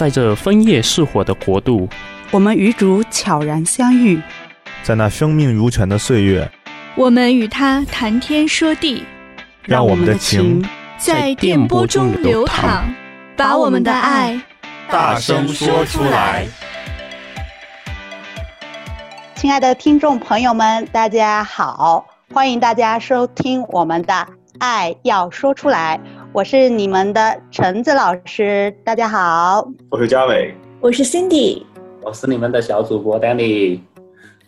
在这枫叶似火的国度，我们与主悄然相遇，在那生命如泉的岁月，我们与他谈天说地，让我们的情在电波中流淌，把我们的爱大声说出来。亲爱的听众朋友们，大家好，欢迎大家收听我们的《爱要说出来》，我是你们的橙子老师，大家好，我是嘉伟，我是 Cindy，我是你们的小主播 Danny，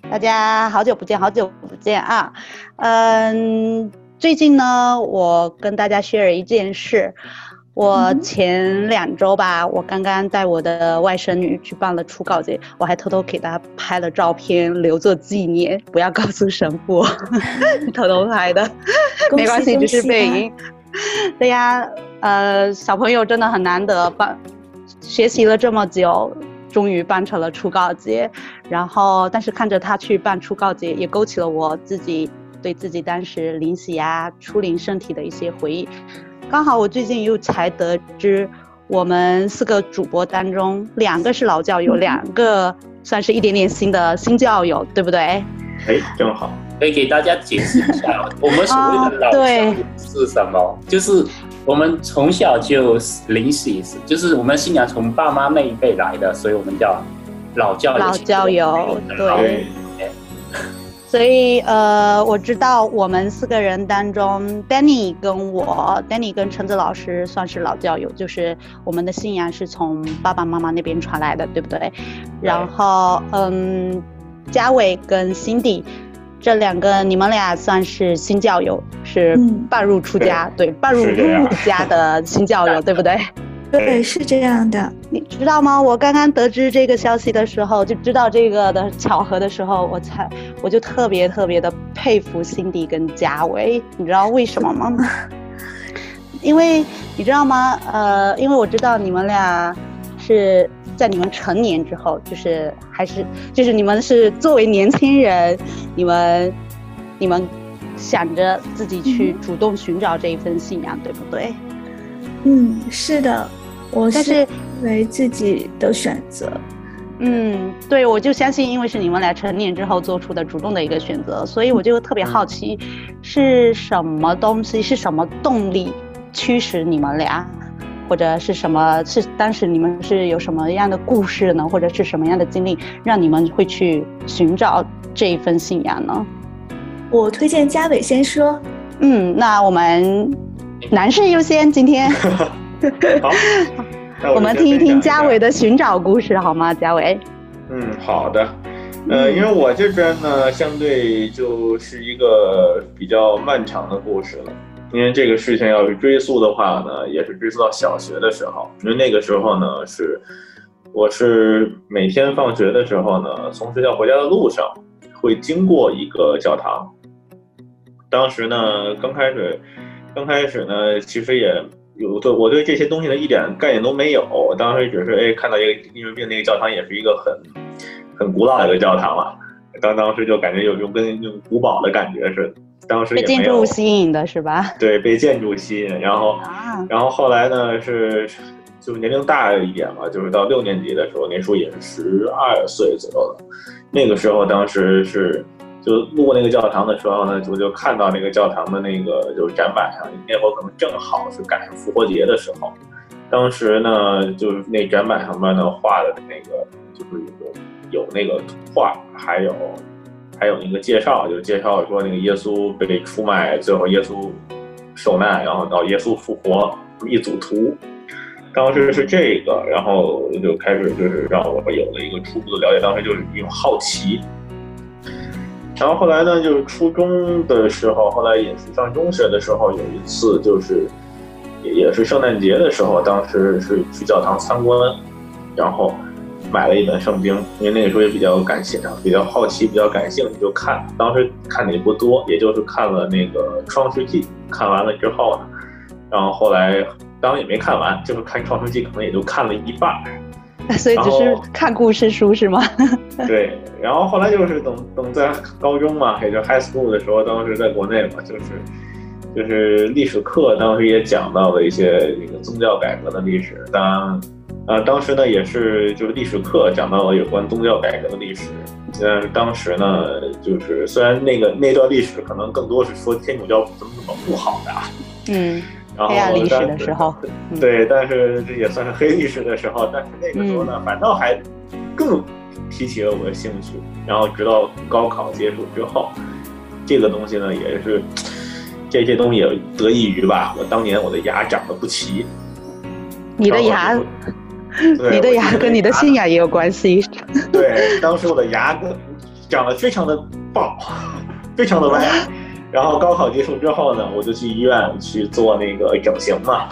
大家好久不见，好久不见啊，嗯，最近呢，我跟大家 share 一件事。我前两周吧，我刚刚带我的外甥女去办了初告节，我还偷偷给她拍了照片留作纪念，不要告诉神父，偷偷拍的，没关系，只是背影。对呀，呃，小朋友真的很难得办，学习了这么久，终于办成了初告节，然后但是看着他去办初告节，也勾起了我自己对自己当时临洗呀、初临身体的一些回忆。刚好我最近又才得知，我们四个主播当中，两个是老教友，两个算是一点点新的新教友，对不对？哎，正好，可以给大家解释一下，我们所谓的老教友是什么？哦、就是我们从小就领洗，就是我们信仰从爸妈那一辈来的，所以我们叫老教友。老教友，对。所以，呃，我知道我们四个人当中，Danny 跟我，Danny 跟橙子老师算是老教友，就是我们的信仰是从爸爸妈妈那边传来的，对不对？对。然后，嗯，嘉伟跟 Cindy 这两个，你们俩算是新教友，是半入出家，嗯、对，对，半入出家的新教友，对不对？对，是这样的。你知道吗？我刚刚得知这个消息的时候，就知道这个的巧合的时候，我才我就特别特别的佩服 Cindy 跟嘉伟。你知道为什么吗？因为你知道吗？呃，因为我知道你们俩是在你们成年之后，就是还是就是你们是作为年轻人，你们你们想着自己去主动寻找这一份信仰，嗯、对不对？嗯，是的。我是为自己的选择，嗯，对，我就相信，因为是你们俩成年之后做出的主动的一个选择，所以我就特别好奇，是什么东西，是什么动力驱使你们俩，或者是什么，是当时你们是有什么样的故事呢，或者是什么样的经历，让你们会去寻找这一份信仰呢？我推荐嘉伟先说，嗯，那我们男士优先，今天。好，我们听一听嘉伟的寻找故事好吗？嘉伟，嗯，好的，呃，因为我这边呢，相对就是一个比较漫长的故事了。因为这个事情要是追溯的话呢，也是追溯到小学的时候。因为那个时候呢，是我是每天放学的时候呢，从学校回家的路上会经过一个教堂。当时呢，刚开始，刚开始呢，其实也。有对我对这些东西的一点概念都没有，当时只是哎看到一个，因为那个教堂也是一个很很古老的一个教堂了，当当时就感觉有种跟那种古堡的感觉似的。当时被建筑物吸引的是吧？对，被建筑吸引，然后、啊、然后后来呢是就是年龄大了一点嘛，就是到六年级的时候，那时候也是十二岁左右的，那个时候当时是。就路过那个教堂的时候呢，我就看到那个教堂的那个就是展板上，那会儿可能正好是赶上复活节的时候。当时呢，就是那展板上面呢画的那个，就是有有那个图画，还有还有那个介绍，就是介绍说那个耶稣被出卖，最后耶稣受难，然后到耶稣复活一组图。当时是这个，然后就开始就是让我有了一个初步的了解，当时就是一种好奇。然后后来呢，就是初中的时候，后来也是上中学的时候，有一次就是，也是圣诞节的时候，当时是去教堂参观，然后买了一本圣经，因为那个时候也比较感兴趣，比较好奇，比较感兴趣，就看。当时看的也不多，也就是看了那个《创世纪》，看完了之后呢，然后后来当然也没看完，就是看《创世纪》，可能也就看了一半。所以只是看故事书是吗？对，然后后来就是等等在高中嘛，也就 high school 的时候，当时在国内嘛，就是就是历史课当时也讲到了一些那个宗教改革的历史。当呃，当时呢也是就是历史课讲到了有关宗教改革的历史。嗯，当时呢就是虽然那个那段历史可能更多是说天主教怎么怎么不好的，嗯，然后黑历史的时候，对，但是这也算是黑历史的时候。但是那个时候呢，反倒还更提起了我的兴趣。然后直到高考结束之后，这个东西呢也是这些东西也得益于吧，我当年我的牙长得不齐。你的牙？你的牙跟你的信仰也有关系。对，当时我的牙根长得非常的爆，非常的歪。然后高考结束之后呢，我就去医院去做那个整形嘛。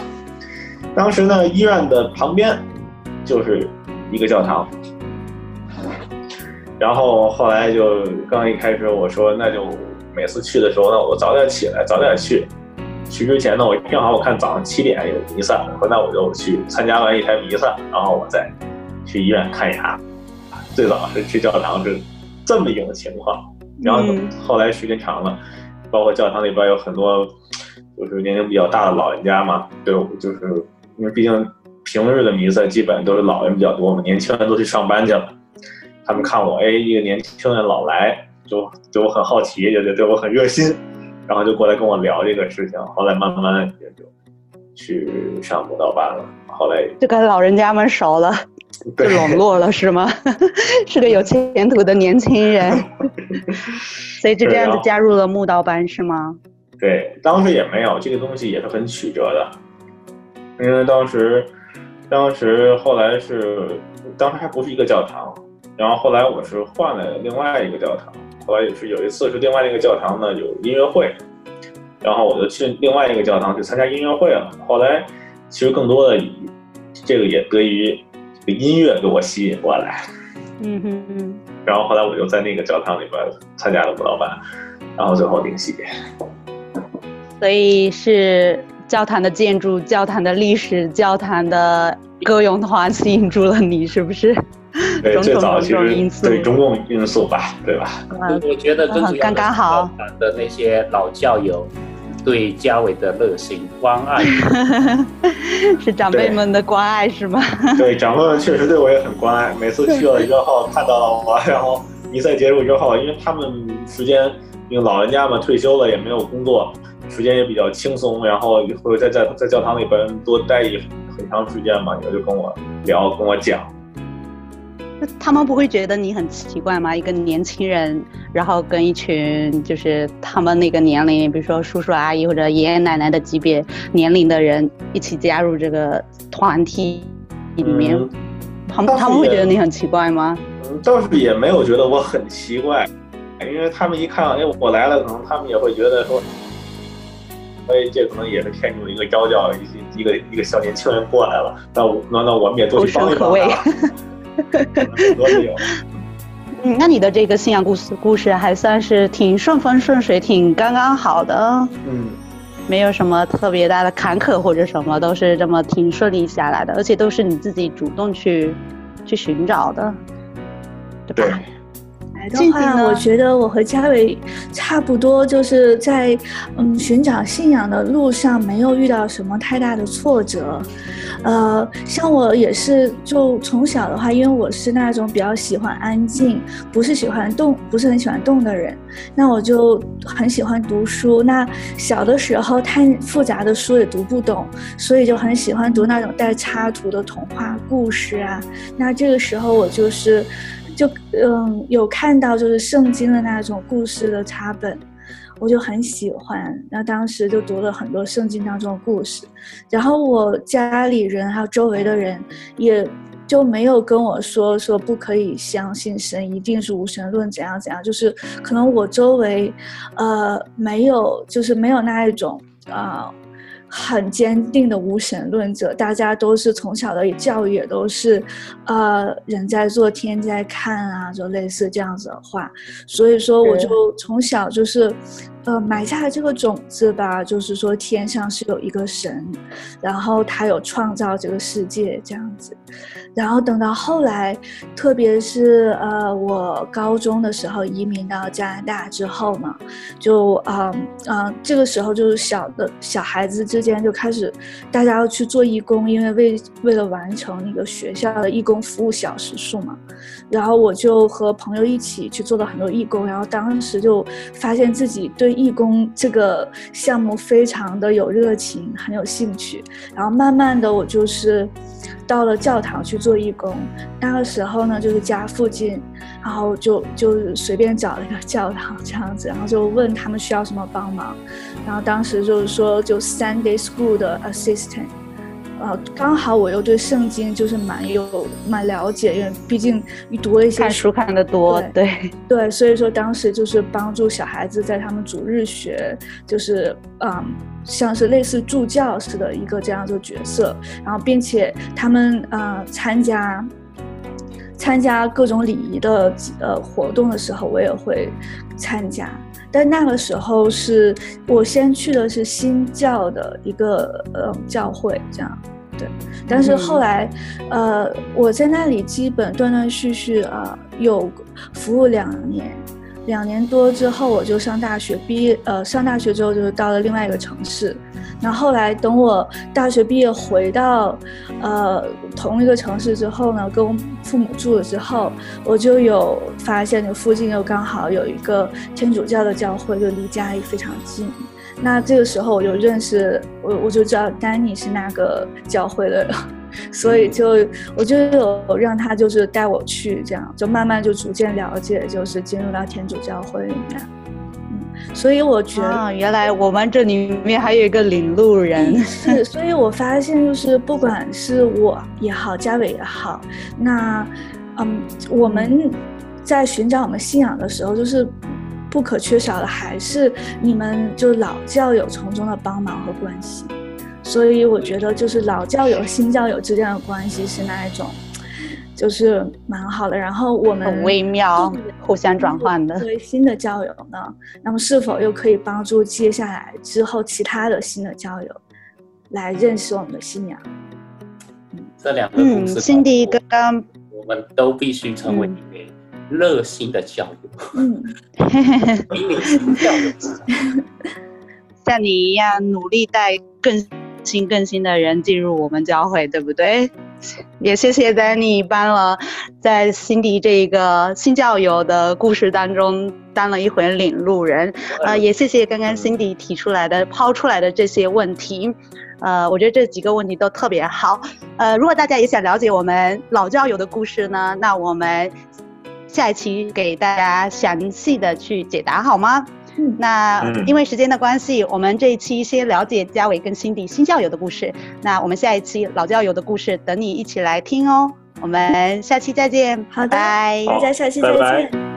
当时呢，医院的旁边就是一个教堂。然后后来就刚一开始我说，那就每次去的时候呢，我早点起来，早点去。去之前呢，我正好我看早上七点有弥撒，我说那我就去参加完一台弥撒，然后我再去医院看牙。最早是去教堂是这么一种情况，然后后来时间长了，包括教堂里边有很多就是年龄比较大的老人家嘛，对，我就是因为毕竟平日的弥撒基本都是老人比较多嘛，年轻人都去上班去了，他们看我哎一个年轻人老来，就对我很好奇，也对我很热心。然后就过来跟我聊这个事情，后来慢慢也就去上慕道班了。后来就跟老人家们熟了，就笼络了是吗？是个有前途的年轻人，所以就这样子加入了木道班是吗？对，当时也没有这个东西，也是很曲折的，因为当时，当时后来是，当时还不是一个教堂，然后后来我是换了另外一个教堂。后来也是有一次是另外那个教堂呢有音乐会，然后我就去另外一个教堂去参加音乐会了。后来其实更多的以这个也得益于这个音乐给我吸引过来。嗯哼嗯。然后后来我就在那个教堂里边参加了舞蹈班，然后最后领洗。所以是教堂的建筑、教堂的历史、教堂的歌咏团吸引住了你，是不是？对，种种最早其实对中共因素吧，对吧？嗯、我觉得更主要刚刚好的那些老教友对家伟的热心关爱，是长辈们的关爱是吗？对，长辈们确实对我也很关爱。每次去了之后看到了我，然后比赛结束之后，因为他们时间，因为老人家嘛退休了也没有工作，时间也比较轻松，然后会在在在教堂里边多待一很长时间嘛，也就跟我聊，跟我讲。他们不会觉得你很奇怪吗？一个年轻人，然后跟一群就是他们那个年龄，比如说叔叔阿姨或者爷爷奶奶的级别年龄的人一起加入这个团体里面，嗯、他们他们会觉得你很奇怪吗？嗯，倒是也没有觉得我很奇怪，因为他们一看，哎，我来了，可能他们也会觉得说，所以，这可能也是天主的一个召叫，一个一个小年轻人过来了，那那那我们也多去帮一帮他。嗯，那你的这个信仰故事故事还算是挺顺风顺水，挺刚刚好的。嗯，没有什么特别大的坎坷或者什么，都是这么挺顺利下来的，而且都是你自己主动去去寻找的，对吧？对来的话，我觉得我和嘉伟差不多，就是在嗯寻找信仰的路上没有遇到什么太大的挫折。呃，像我也是，就从小的话，因为我是那种比较喜欢安静，不是喜欢动，不是很喜欢动的人，那我就很喜欢读书。那小的时候太复杂的书也读不懂，所以就很喜欢读那种带插图的童话故事啊。那这个时候我就是。就嗯，有看到就是圣经的那种故事的插本，我就很喜欢。那当时就读了很多圣经当中的故事，然后我家里人还有周围的人，也就没有跟我说说不可以相信神，一定是无神论怎样怎样。就是可能我周围，呃，没有，就是没有那一种啊。很坚定的无神论者，大家都是从小的教育也都是，呃，人在做天在看啊，就类似这样子的话。所以说，我就从小就是呃，埋下了这个种子吧，就是说天上是有一个神，然后他有创造这个世界这样子，然后等到后来，特别是呃，我高中的时候移民到加拿大之后嘛，就啊啊、这个时候就是小的小孩子之间就开始大家要去做义工，因为为为了完成那个学校的义工服务小时数嘛，然后我就和朋友一起去做了很多义工，然后当时就发现自己对义工这个项目非常的有热情，很有兴趣。然后慢慢的，我就是到了教堂去做义工。那个时候呢，就是家附近，然后就就随便找了一个教堂这样子，然后就问他们需要什么帮忙。然后当时就是说，就 Sunday School 的 assistant。呃，刚好我又对圣经就是蛮有蛮了解，因为毕竟你读了一些看书看得多，对对，对，所以说当时就是帮助小孩子在他们主日学，就是嗯，像是类似助教似的一个这样的角色，然后并且他们呃参加参加各种礼仪的呃活动的时候，我也会参加。但那个时候是我先去的是新教的一个呃教会，这样，对。但是后来，呃，我在那里基本断断续续啊、呃，有服务两年。两年多之后，我就上大学毕业。呃，上大学之后就是到了另外一个城市。然后来等我大学毕业回到，呃，同一个城市之后呢，跟我父母住了之后，我就有发现，就附近又刚好有一个天主教的教会，就离家里非常近。那这个时候我就认识我，我就知道丹尼是那个教会的人。所以就我就有让他就是带我去，这样就慢慢就逐渐了解，就是进入到天主教会里面。嗯，所以我觉得、啊、原来我们这里面还有一个领路人。是，所以我发现就是不管是我也好，嘉伟也好，那嗯，我们在寻找我们信仰的时候，就是不可缺少的还是你们就老教友从中的帮忙和关系。所以我觉得，就是老教友、新教友之间的关系是那一种，就是蛮好的。然后我们很微妙，互相转换的。作为新的教友呢，那么是否又可以帮助接下来之后其他的新的教友来认识我们的信仰？嗯，这两个故事，辛迪刚刚，我们都必须成为一位热心的教友。嗯，一名新教友，像你一样努力带更。新更新的人进入我们教会，对不对？也谢谢 Danny 帮了，在辛迪这个新教友的故事当中当了一回领路人。呃，也谢谢刚刚辛迪提出来的、抛出来的这些问题。呃，我觉得这几个问题都特别好。呃，如果大家也想了解我们老教友的故事呢，那我们下一期给大家详细的去解答，好吗？那因为时间的关系，我们这一期先了解嘉伟跟辛迪新校友的故事。那我们下一期老教友的故事等你一起来听哦。我们下期再见，好的，拜拜，大家下期再见。拜拜。